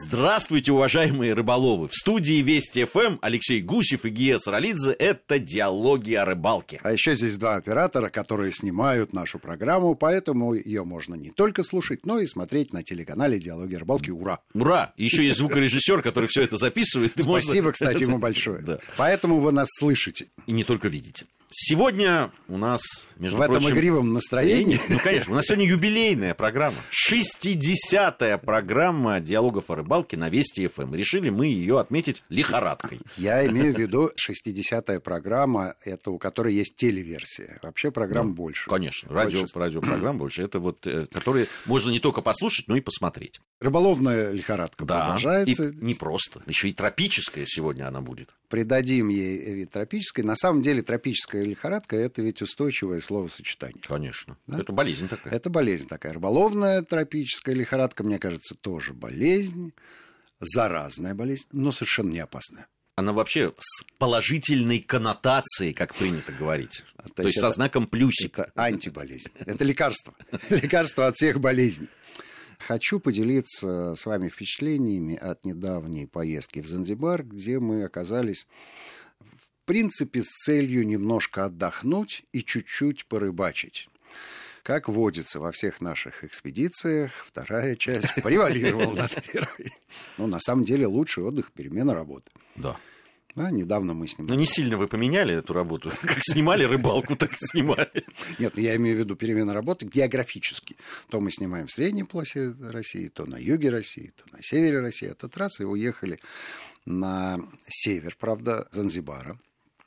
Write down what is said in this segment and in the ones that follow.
Здравствуйте, уважаемые рыболовы! В студии Вести ФМ Алексей Гусев и Гия Саралидзе. Это «Диалоги о рыбалке». А еще здесь два оператора, которые снимают нашу программу, поэтому ее можно не только слушать, но и смотреть на телеканале «Диалоги о рыбалке». Ура! Ура! Еще есть звукорежиссер, который все это записывает. Спасибо, кстати, ему большое. Поэтому вы нас слышите. И не только видите. Сегодня у нас, между В прочим... этом игривом настроении. Ну, конечно, у нас сегодня юбилейная программа. 60-я программа диалогов о рыбалке на Вести ФМ. Решили мы ее отметить лихорадкой. Я имею в виду 60-я программа, это у которой есть телеверсия. Вообще программ Ну, больше. Конечно, радио, Больше. радиопрограмм больше. Это вот, э, которые можно не только послушать, но и посмотреть. Рыболовная лихорадка продолжается. И не просто. Еще и тропическая сегодня она будет. Придадим ей вид тропической. На самом деле тропическая лихорадка – это ведь устойчивое словосочетание. Конечно. Да? Это болезнь такая. Это болезнь такая. Рыболовная тропическая лихорадка, мне кажется, тоже болезнь. Заразная болезнь, но совершенно не опасная. Она вообще с положительной коннотацией, как принято говорить. То То, есть есть со знаком плюсика. Это антиболезнь. Это лекарство. Лекарство от всех болезней. Хочу поделиться с вами впечатлениями от недавней поездки в Занзибар, где мы оказались, принципе, с целью немножко отдохнуть и чуть-чуть порыбачить. Как водится во всех наших экспедициях, вторая часть превалировала над первой. Ну, на самом деле, лучший отдых – перемена работы. Да. Да, недавно мы с ним Но не сильно вы поменяли эту работу. Как снимали рыбалку, так и снимали. Нет, ну, я имею в виду перемена работы географически. То мы снимаем в средней полосе России, то на юге России, то на севере России. Этот раз и уехали на север, правда, Занзибара.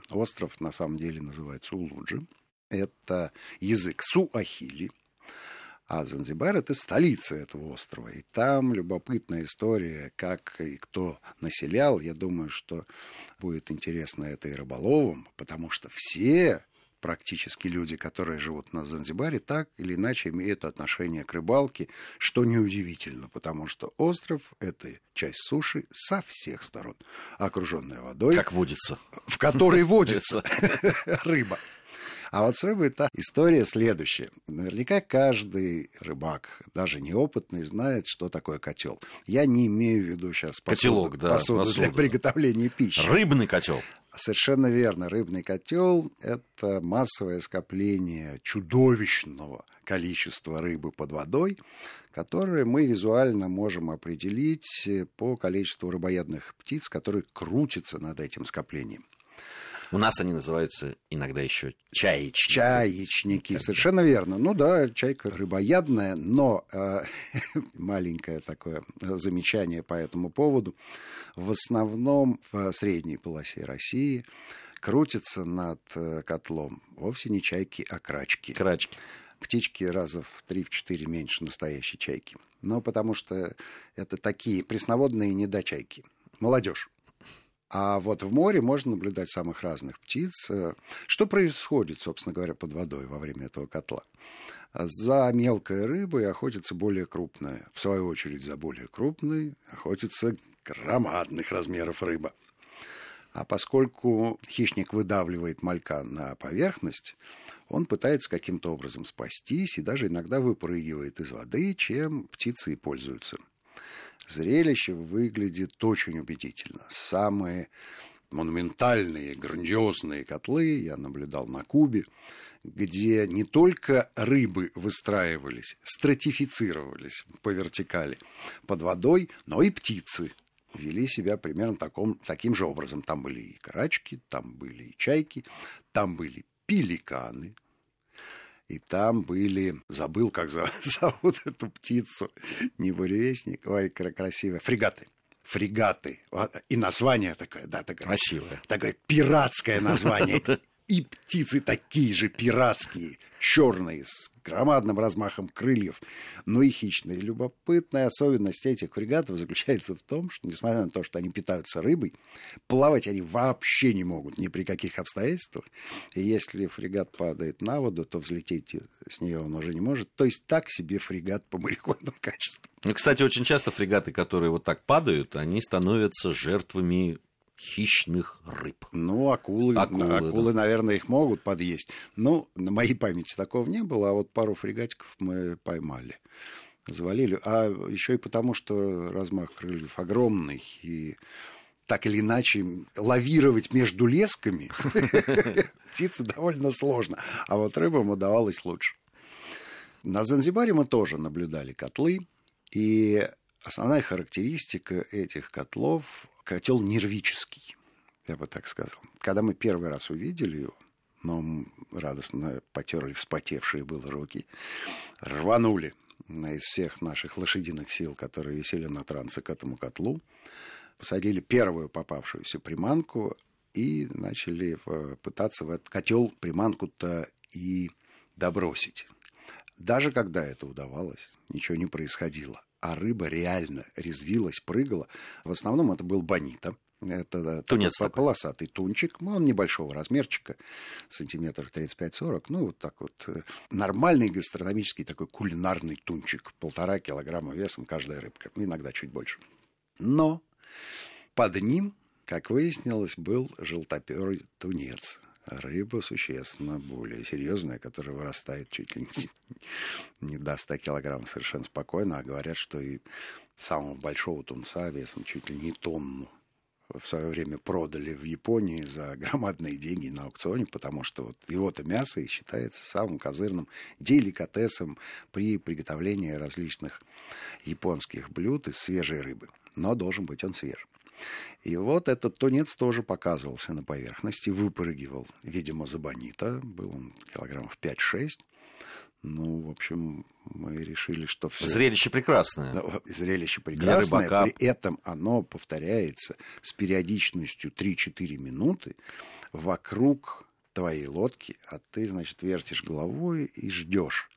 Остров на самом деле называется Улуджи. Это язык суахили. А Занзибар – это столица этого острова. И там любопытная история, как и кто населял. Я думаю, что будет интересно это и рыболовам, потому что все практически люди, которые живут на Занзибаре, так или иначе имеют отношение к рыбалке, что неудивительно, потому что остров – это часть суши со всех сторон, окруженная водой, Как водится. в которой водится рыба. А вот с рыбой та история следующая. Наверняка каждый рыбак, даже неопытный, знает, что такое котел. Я не имею в виду сейчас Котелок, да, посуду для посуду. приготовления пищи. Рыбный котел. Совершенно верно. Рыбный котел – это массовое скопление чудовищного количества рыбы под водой, которое мы визуально можем определить по количеству рыбоядных птиц, которые крутятся над этим скоплением. У нас они называются иногда еще чаечники. Чаечники, совершенно верно. Ну да, чайка рыбоядная, но э, маленькое такое замечание по этому поводу. В основном в средней полосе России крутятся над э, котлом вовсе не чайки, а крачки. Крачки. Птички раза в 3-4 меньше настоящей чайки. Но потому что это такие пресноводные недочайки. Молодежь. А вот в море можно наблюдать самых разных птиц. Э, Что происходит, собственно говоря, под водой во время этого котла? За мелкой рыбой охотится более крупная. В свою очередь, за более крупной охотится громадных размеров рыба. А поскольку хищник выдавливает малька на поверхность, он пытается каким-то образом спастись и даже иногда выпрыгивает из воды, чем птицы и пользуются. Зрелище выглядит очень убедительно. Самые монументальные, грандиозные котлы я наблюдал на Кубе, где не только рыбы выстраивались, стратифицировались по вертикали под водой, но и птицы вели себя примерно таком, таким же образом. Там были и карачки, там были и чайки, там были пеликаны, и там были, забыл, как зовут эту птицу, не буревестник, ой, кра- красивая, фрегаты. Фрегаты. И название такое, да, такое, Красивая. такое пиратское название. И птицы такие же пиратские, черные, с громадным размахом крыльев, но и хищные. Любопытная особенность этих фрегатов заключается в том, что, несмотря на то, что они питаются рыбой, плавать они вообще не могут ни при каких обстоятельствах. И если фрегат падает на воду, то взлететь с нее он уже не может. То есть так себе фрегат по мореходным качествам. Кстати, очень часто фрегаты, которые вот так падают, они становятся жертвами хищных рыб. Ну, акулы, Акулы, акулы, наверное, их могут подъесть. Ну, на моей памяти такого не было, а вот пару фрегатиков мы поймали. Завалили. А еще и потому, что размах крыльев огромный. И так или иначе лавировать между лесками птице довольно сложно. А вот рыбам удавалось лучше. На Занзибаре мы тоже наблюдали котлы. И основная характеристика этих котлов – котел нервический, я бы так сказал. Когда мы первый раз увидели его, но радостно потерли вспотевшие было руки, рванули из всех наших лошадиных сил, которые висели на трансе к этому котлу, посадили первую попавшуюся приманку и начали э, пытаться в этот котел приманку-то и добросить. Даже когда это удавалось, ничего не происходило. А рыба реально резвилась, прыгала. В основном это был бонита. Это Тунец такой полосатый тунчик. Ну, он небольшого размерчика, сантиметров 35-40. Ну, вот так вот. Э, нормальный гастрономический такой кулинарный тунчик. Полтора килограмма весом каждая рыбка. Иногда чуть больше. Но под ним, как выяснилось, был желтоперый тунец рыба существенно более серьезная, которая вырастает чуть ли не, не до 100 килограмм совершенно спокойно, а говорят, что и самого большого тунца весом чуть ли не тонну в свое время продали в Японии за громадные деньги на аукционе, потому что вот его-то мясо и считается самым козырным деликатесом при приготовлении различных японских блюд из свежей рыбы. Но должен быть он свежий. И вот этот тунец тоже показывался на поверхности, выпрыгивал, видимо, за бонита, был он килограммов 5-6. Ну, в общем, мы решили, что все... Зрелище прекрасное. Зрелище прекрасное, при этом оно повторяется с периодичностью 3-4 минуты вокруг твоей лодки, а ты, значит, вертишь головой и ждешь,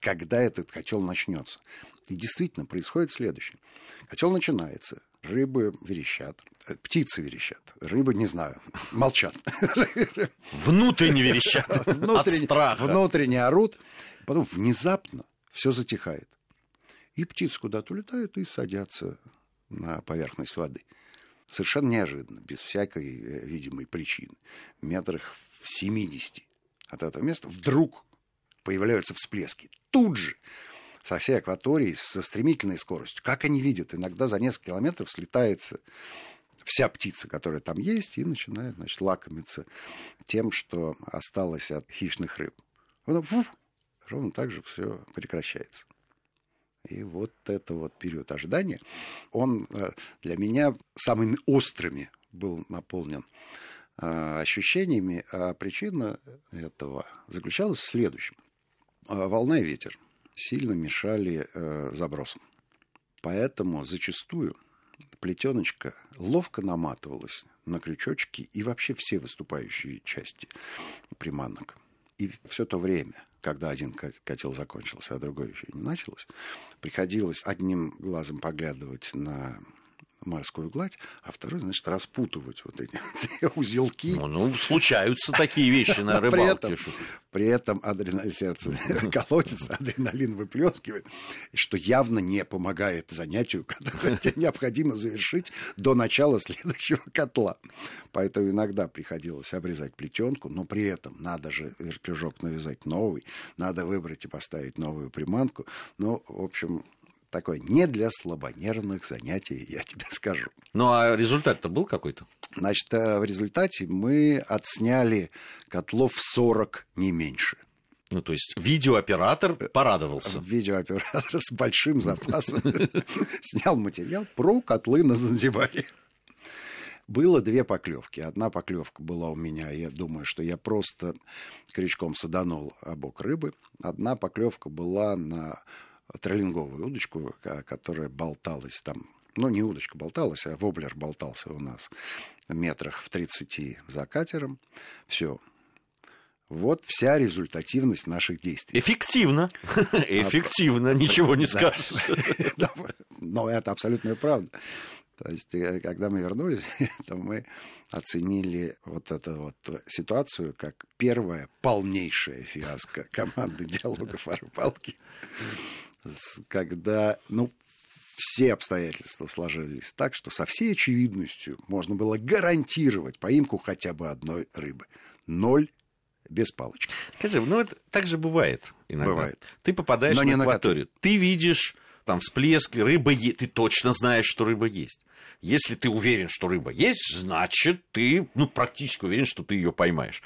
когда этот котел начнется. И действительно происходит следующее. Котел начинается, рыбы верещат, э, птицы верещат, рыбы, не знаю, молчат. Внутренне верещат внутренне, от страха. Внутренне орут, потом внезапно все затихает. И птицы куда-то улетают и садятся на поверхность воды. Совершенно неожиданно, без всякой э, видимой причины. Метрах в 70 от этого места вдруг появляются всплески. Тут же со всей акватории со стремительной скоростью. Как они видят? Иногда за несколько километров слетается вся птица, которая там есть, и начинает значит, лакомиться тем, что осталось от хищных рыб. Потом, фу, ровно так же все прекращается. И вот это вот период ожидания, он э, для меня самыми острыми был наполнен э, ощущениями, а причина этого заключалась в следующем. Э, волна и ветер – сильно мешали э, забросам. Поэтому зачастую плетеночка ловко наматывалась на крючочки и вообще все выступающие части приманок. И все то время, когда один котел закончился, а другой еще не началось, приходилось одним глазом поглядывать на морскую гладь, а второй, значит, распутывать вот эти узелки. Ну, ну, случаются такие вещи на рыбалке. При этом адреналин сердце колотится, адреналин выплескивает, что явно не помогает занятию, которое тебе необходимо завершить до начала следующего котла. Поэтому иногда приходилось обрезать плетенку, но при этом надо же вертлюжок навязать новый, надо выбрать и поставить новую приманку. Ну, в общем, такое не для слабонервных занятий, я тебе скажу. Ну, а результат-то был какой-то? Значит, э, в результате мы отсняли котлов 40, не меньше. Ну, то есть видеооператор порадовался. Видеооператор с большим запасом снял материал про котлы на Занзибаре. Было две поклевки. Одна поклевка была у меня, я думаю, что я просто крючком саданул обок рыбы. Одна поклевка была на троллинговую удочку, которая болталась там, ну, не удочка болталась, а воблер болтался у нас метрах в 30 за катером. Все. Вот вся результативность наших действий. Эффективно. Эффективно, ничего не скажешь. Но это абсолютная правда. То есть, э, когда мы вернулись, то мы оценили вот эту вот ситуацию как первая полнейшая фиаско команды диалогов о рыбалке когда, ну, все обстоятельства сложились так, что со всей очевидностью можно было гарантировать поимку хотя бы одной рыбы. Ноль без палочки. Скажи, ну это так же бывает иногда. Бывает. Ты попадаешь Но в акваторию, ты видишь там всплеск, рыба есть, ты точно знаешь, что рыба есть. Если ты уверен, что рыба есть, значит, ты ну, практически уверен, что ты ее поймаешь.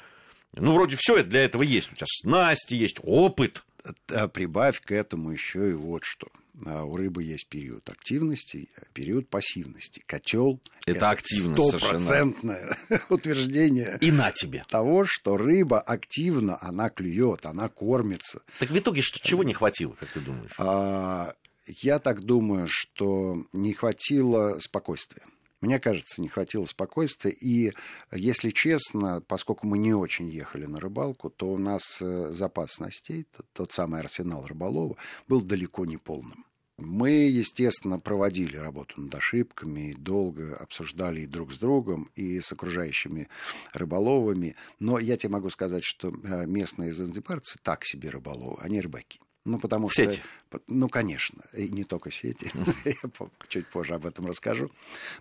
Ну, вроде все для этого есть. У тебя снасти есть, опыт. А прибавь к этому еще и вот что. А у рыбы есть период активности, период пассивности. Котел это, активность стопроцентное утверждение. И на тебе. Того, что рыба активна, она клюет, она кормится. Так в итоге что, чего не хватило, как ты думаешь? А, я так думаю, что не хватило спокойствия. Мне кажется, не хватило спокойствия. И, если честно, поскольку мы не очень ехали на рыбалку, то у нас э, запас снастей, тот, самый арсенал рыболова, был далеко не полным. Мы, естественно, проводили работу над ошибками, долго обсуждали и друг с другом, и с окружающими рыболовами. Но я тебе могу сказать, что э, местные занзибарцы так себе рыболовы, они рыбаки. Ну, потому сети. что... Ну, конечно. И не только сети. Я чуть позже об этом расскажу.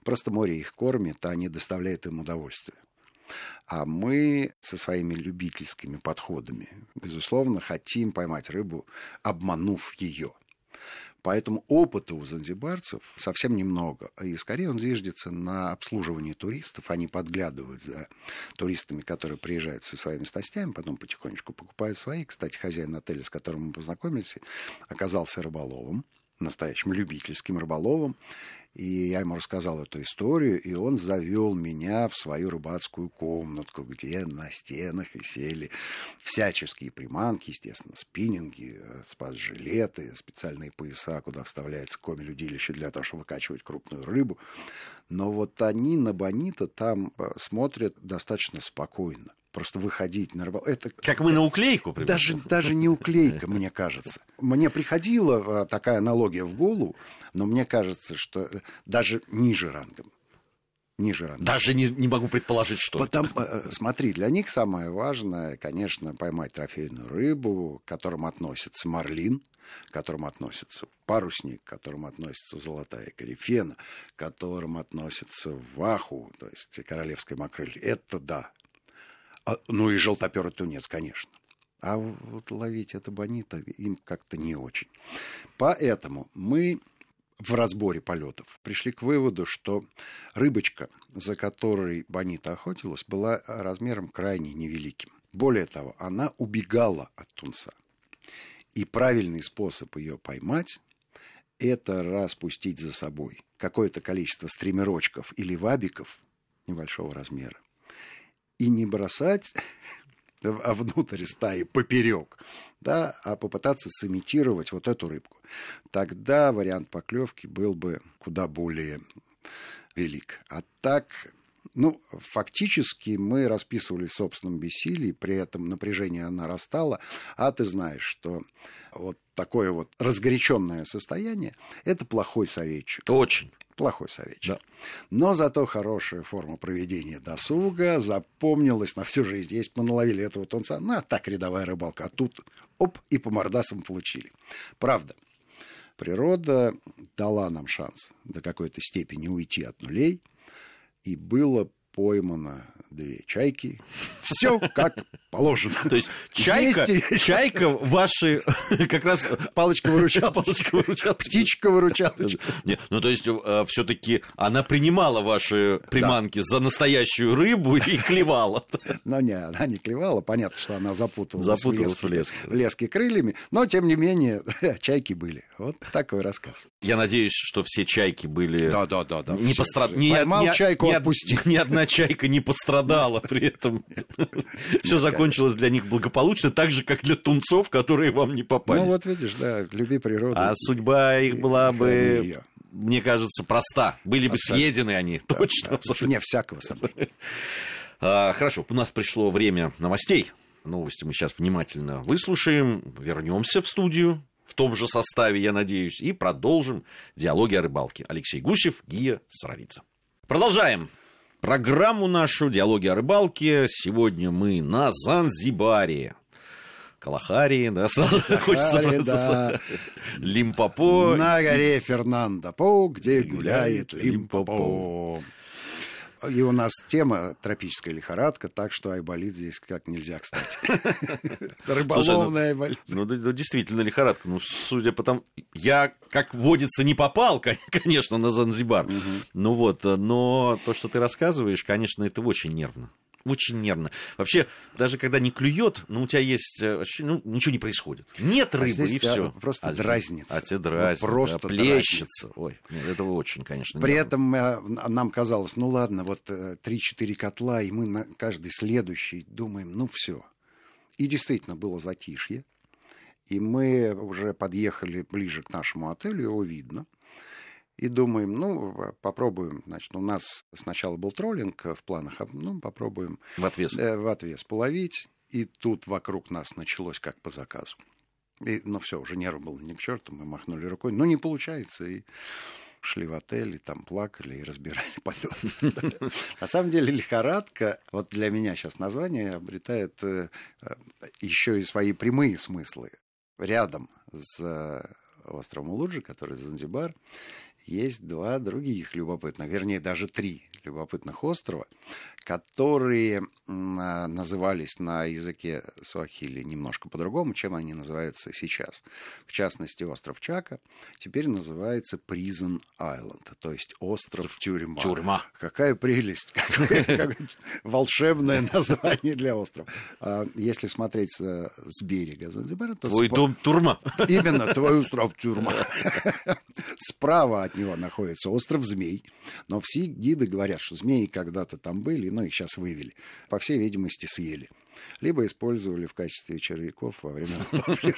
Просто море их кормит, а они доставляют им удовольствие. А мы со своими любительскими подходами, безусловно, хотим поймать рыбу, обманув ее. Поэтому опыта у занзибарцев совсем немного. И скорее он зиждется на обслуживании туристов. Они подглядывают за туристами, которые приезжают со своими стастями, потом потихонечку покупают свои. Кстати, хозяин отеля, с которым мы познакомились, оказался рыболовом настоящим любительским рыболовом. И я ему рассказал эту историю, и он завел меня в свою рыбацкую комнатку, где на стенах висели всяческие приманки, естественно, спиннинги, э, спас-жилеты, специальные пояса, куда вставляется комель-удилище для того, чтобы выкачивать крупную рыбу. Но вот они на Бонита там э, смотрят достаточно спокойно просто выходить на рыбалку. Это как мы на уклейку, примерно. даже даже не уклейка, мне кажется. Мне приходила а, такая аналогия в голову, но мне кажется, что э, даже ниже рангом. Ниже рангом. Даже не, не могу предположить, что. Потому, э, э, смотри, для них самое важное, конечно, поймать трофейную рыбу, к которым относится марлин, к которым относится парусник, к которым относится золотая корифена, к которым относится ваху, то есть королевская макрель. Это да, а, ну и желтоперый тунец, конечно. А вот ловить это бонита им как-то не очень. Поэтому мы в разборе полетов пришли к выводу, что рыбочка, за которой бонита охотилась, была размером крайне невеликим. Более того, она убегала от тунца. И правильный способ ее поймать – это распустить за собой какое-то количество стримерочков или вабиков небольшого размера и не бросать а внутрь стаи поперек, да, а попытаться сымитировать вот эту рыбку. Тогда вариант поклевки был бы куда более велик. А так, ну, фактически мы расписывали в собственном бессилии, при этом напряжение нарастало, а ты знаешь, что вот такое вот разгоряченное состояние – это плохой советчик. Очень плохой советчик. Да. Но зато хорошая форма проведения досуга, запомнилась на всю жизнь. Есть мы наловили этого тунца, на так рядовая рыбалка, а тут оп, и по мордасам получили. Правда, природа дала нам шанс до какой-то степени уйти от нулей, и было поймано две чайки. Все как положено. То есть чайка, чайка ваши как раз... Палочка выручала. Палочка выручала. Птичка выручала. Ну то есть э, все-таки она принимала ваши приманки за настоящую рыбу и клевала. Ну не, она не клевала. Понятно, что она запуталась, запуталась в, леске, в леске крыльями. Но, тем не менее, чайки были. Вот такой рассказ. Я надеюсь, что все чайки были... Да, да, да. да не пострадали. Поймал чайку, отпусти. Ни одна чайка не пострадала при этом. Все закончилось для них благополучно, так же, как для тунцов, которые вам не попались. Ну, вот видишь, да, люби природу. А судьба их была бы мне кажется, проста. Были бы съедены они, да, точно. Да, не всякого сомнения. А, хорошо, у нас пришло время новостей. Новости мы сейчас внимательно выслушаем, вернемся в студию в том же составе, я надеюсь, и продолжим диалоги о рыбалке. Алексей Гусев, Гия Саровица. Продолжаем программу нашу «Диалоги о рыбалке». Сегодня мы на Занзибаре. Калахари, да, сразу хочется да. Лимпопо. На горе Фернандо По, где гуляет Лимпопо. И у нас тема тропическая лихорадка, так что айболит здесь как нельзя, кстати. Рыболовная айболит. Ну, действительно лихорадка. Ну, судя по тому... Я, как водится, не попал, конечно, на Занзибар. Ну вот, но то, что ты рассказываешь, конечно, это очень нервно очень нервно. Вообще, даже когда не клюет, ну, у тебя есть, э, ну, ничего не происходит. Нет а рыбы, а и все. Просто а дразнится. А тебе дразнит, ну, просто да, плещется. Ой, нет, этого очень, конечно, При нервно. этом э, нам казалось, ну, ладно, вот 3-4 э, котла, и мы на каждый следующий думаем, ну, все. И действительно было затишье. И мы уже подъехали ближе к нашему отелю, его видно и думаем, ну, попробуем, значит, у нас сначала был троллинг в планах, а, ну, попробуем... В отвес. Э, в отвес половить, и тут вокруг нас началось как по заказу. И, ну, все, уже нерв был ни к черту, мы махнули рукой, ну, не получается, и шли в отель, и там плакали, и разбирали полет. На самом деле лихорадка, вот для меня сейчас название обретает э, э, еще и свои прямые смыслы. Рядом с островом Улуджи, который Занзибар, есть два других любопытных, вернее, даже три любопытных острова, которые а, назывались на языке суахили немножко по-другому, чем они называются сейчас. В частности, остров Чака теперь называется Prison Island, то есть остров тюрьма. Тюрьма. Какая прелесть, какое волшебное название для острова. А, если смотреть с берега Занзибара, то... Твой дом тюрьма. Именно, твой остров тюрьма. Справа от него находится остров Змей, но все гиды говорят, что змеи когда-то там были, но их сейчас вывели. По всей видимости, съели либо использовали в качестве червяков во время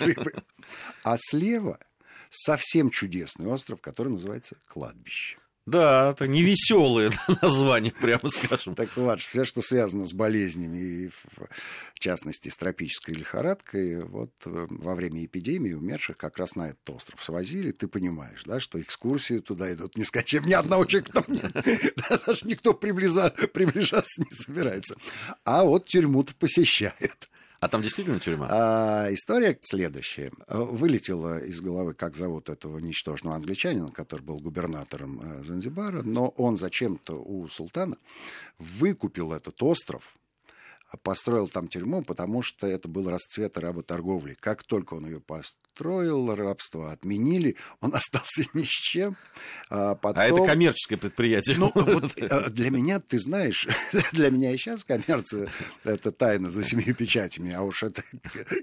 рыбы. А слева совсем чудесный остров, который называется Кладбище. Да, это невеселое название, прямо скажем. Так вот, все, что связано с болезнями, и в частности с тропической лихорадкой, вот э, во время эпидемии умерших как раз на этот остров свозили. Ты понимаешь, да, что экскурсии туда идут ни с Ни одного человека там нет. Даже никто приближаться не собирается. А вот тюрьму-то посещает. А там действительно тюрьма? А, история следующая. Вылетела из головы, как зовут этого ничтожного англичанина, который был губернатором э, Занзибара, но он зачем-то у султана выкупил этот остров, построил там тюрьму, потому что это был расцвет работорговли. Как только он ее построил, рабство отменили, он остался ни с чем. А, потом... а это коммерческое предприятие. Ну, вот э, для меня, ты знаешь, для меня и сейчас коммерция — это тайна за семью печатями, а уж это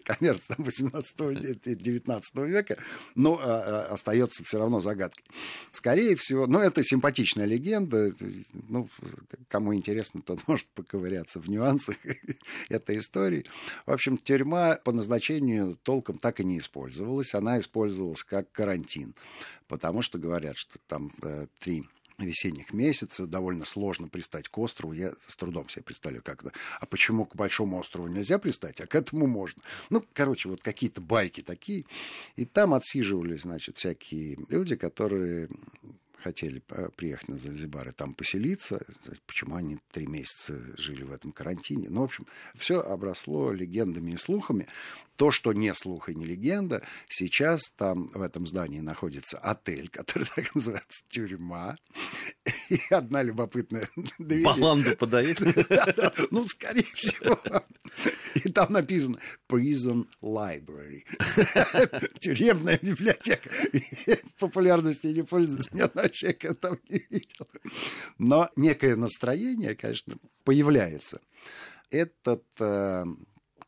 коммерция 18-19 века, но а, а, остается все равно загадкой. Скорее всего, ну, это симпатичная легенда, ну, кому интересно, тот может поковыряться в нюансах этой истории. В общем, тюрьма по назначению толком так и не использовалась. Она использовалась как карантин, потому что говорят, что там э, три весенних месяца, довольно сложно пристать к острову. Я с трудом себе представляю, как это. А почему к Большому острову нельзя пристать, а к этому можно? Ну, короче, вот какие-то байки такие. И там отсиживались, значит, всякие люди, которые хотели приехать на Занзибар и там поселиться. Почему они три месяца жили в этом карантине? Ну, в общем, все обросло легендами и слухами. То, что не слух и не легенда, сейчас там в этом здании находится отель, который так называется «Тюрьма». И одна любопытная дверь. Баланду подает? Ну, скорее всего. И там написано «Prison Library». Тюремная библиотека. Популярностью не пользуется ни одного человека, там не видел. Но некое настроение, конечно, появляется. Этот э,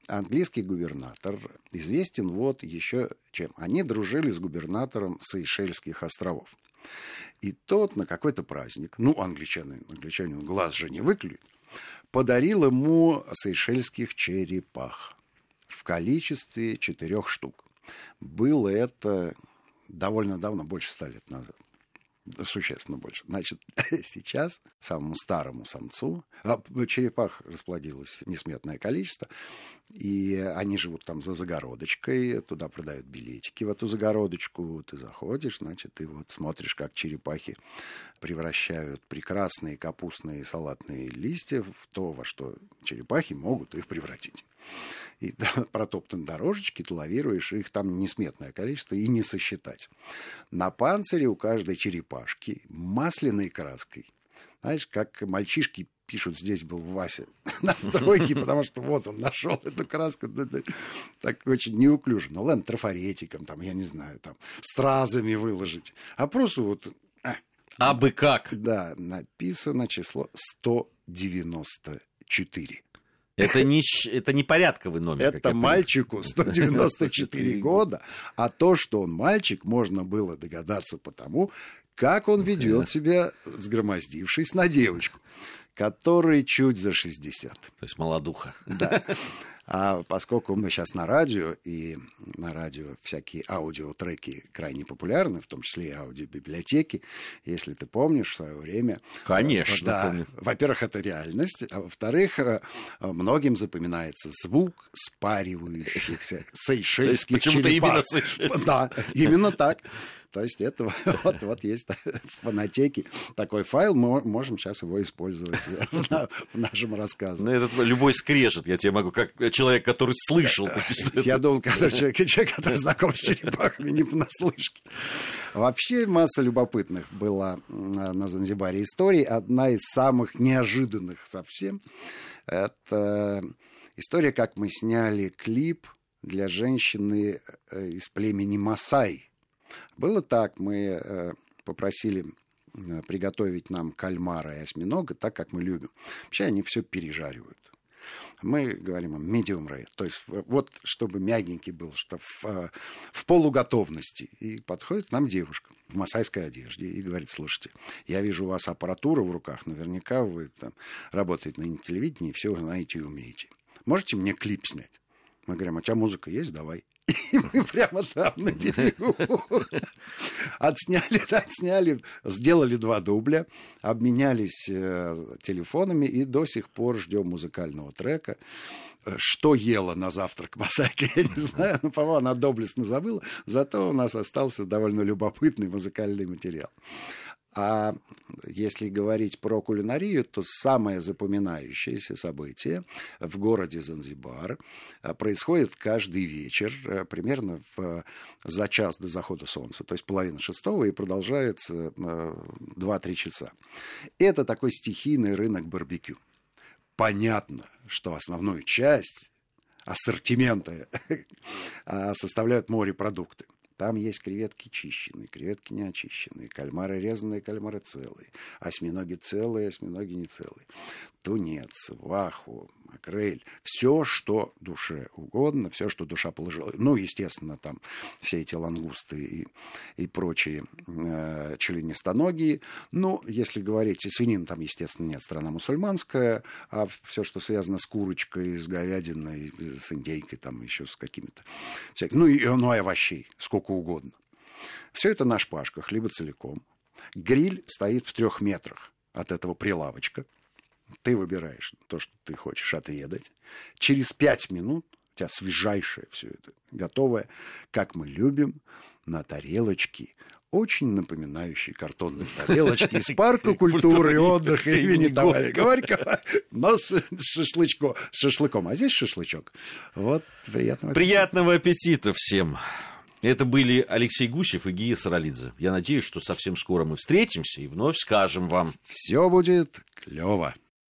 английский губернатор известен вот еще чем. Они дружили с губернатором Сейшельских островов. И тот на какой-то праздник, ну, англичанин, англичанин глаз же не выклюет, подарил ему сейшельских черепах в количестве четырех штук. Было это довольно давно, больше ста лет назад существенно больше. Значит, сейчас самому старому самцу, а черепах расплодилось несметное количество, и они живут там за загородочкой, туда продают билетики в эту загородочку, ты заходишь, значит, ты вот смотришь, как черепахи превращают прекрасные капустные салатные листья в то, во что черепахи могут их превратить и да, протоптаны дорожечки, ты лавируешь, их там несметное количество, и не сосчитать. На панцире у каждой черепашки масляной краской Знаешь, как мальчишки пишут, здесь был Вася на стройке, потому что вот он нашел эту краску, так очень неуклюже. Ну ладно, трафаретиком, там, я не знаю, там, стразами выложить. А просто вот... А бы как? Да, написано число 194. Это не, это не порядковый номер. Это мальчику 194 года, а то, что он мальчик, можно было догадаться потому, как он ведет себя, взгромоздившись на девочку, которой чуть за 60. То есть молодуха. Да. А поскольку мы сейчас на радио, и на радио всякие аудиотреки крайне популярны, в том числе и аудиобиблиотеки, если ты помнишь в свое время... Конечно, да, помню. Во-первых, это реальность, а во-вторых, э, многим запоминается звук спаривающихся сейшельских Почему-то именно сейшельских. Да, именно так. То есть это вот, вот есть в фонотеке такой файл, мы можем сейчас его использовать в нашем рассказе. Ну, это любой скрежет, я тебе могу, как человек, который слышал. Я думал, который человек, человек, который знаком с черепахами, не понаслышке. Вообще масса любопытных была на Занзибаре историй. Одна из самых неожиданных совсем – это история, как мы сняли клип для женщины э, из племени Масай – было так, мы э, попросили э, приготовить нам кальмара и осьминога так, как мы любим. Вообще они все пережаривают. Мы говорим о medium rare, то есть вот чтобы мягенький был, что в, э, в полуготовности. И подходит нам девушка в масайской одежде и говорит, слушайте, я вижу у вас аппаратура в руках, наверняка вы там работаете на телевидении, все знаете и умеете. Можете мне клип снять? Мы говорим, а у тебя музыка есть? Давай. И мы прямо там на берегу отсняли, отсняли, сделали два дубля, обменялись э, телефонами и до сих пор ждем музыкального трека. Что ела на завтрак Масайка, я не знаю, но, по-моему, она доблестно забыла. Зато у нас остался довольно любопытный музыкальный материал. А если говорить про кулинарию, то самое запоминающееся событие в городе Занзибар а, происходит каждый вечер, а, примерно в, за час до захода солнца, то есть половина шестого, и продолжается 2-3 а, часа. Это такой стихийный рынок барбекю. Понятно, что основную часть ассортимента составляют морепродукты. Там есть креветки чищенные, креветки не очищенные, кальмары резанные, кальмары целые, осьминоги целые, осьминоги не целые, тунец, ваху, макрель, все, что душе угодно, все, что душа положила. Ну, естественно, там все эти лангусты и, и прочие э, членистоногие. Ну, если говорить, и свинин там, естественно, нет, страна мусульманская, а все, что связано с курочкой, с говядиной, с индейкой, там еще с какими-то... Ну, и, ну, и овощей, сколько сколько угодно. Все это на шпажках, либо целиком. Гриль стоит в трех метрах от этого прилавочка. Ты выбираешь то, что ты хочешь отведать. Через пять минут у тебя свежайшее все это, готовое, как мы любим, на тарелочке, очень напоминающие картонные тарелочки из парка культуры и отдыха имени товарища Горького, но с, шашлычко, с шашлыком. А здесь шашлычок. Вот, приятного аппетита. Приятного аппетита всем. Это были Алексей Гусев и Гия Саралидзе. Я надеюсь, что совсем скоро мы встретимся и вновь скажем вам. Все будет клево.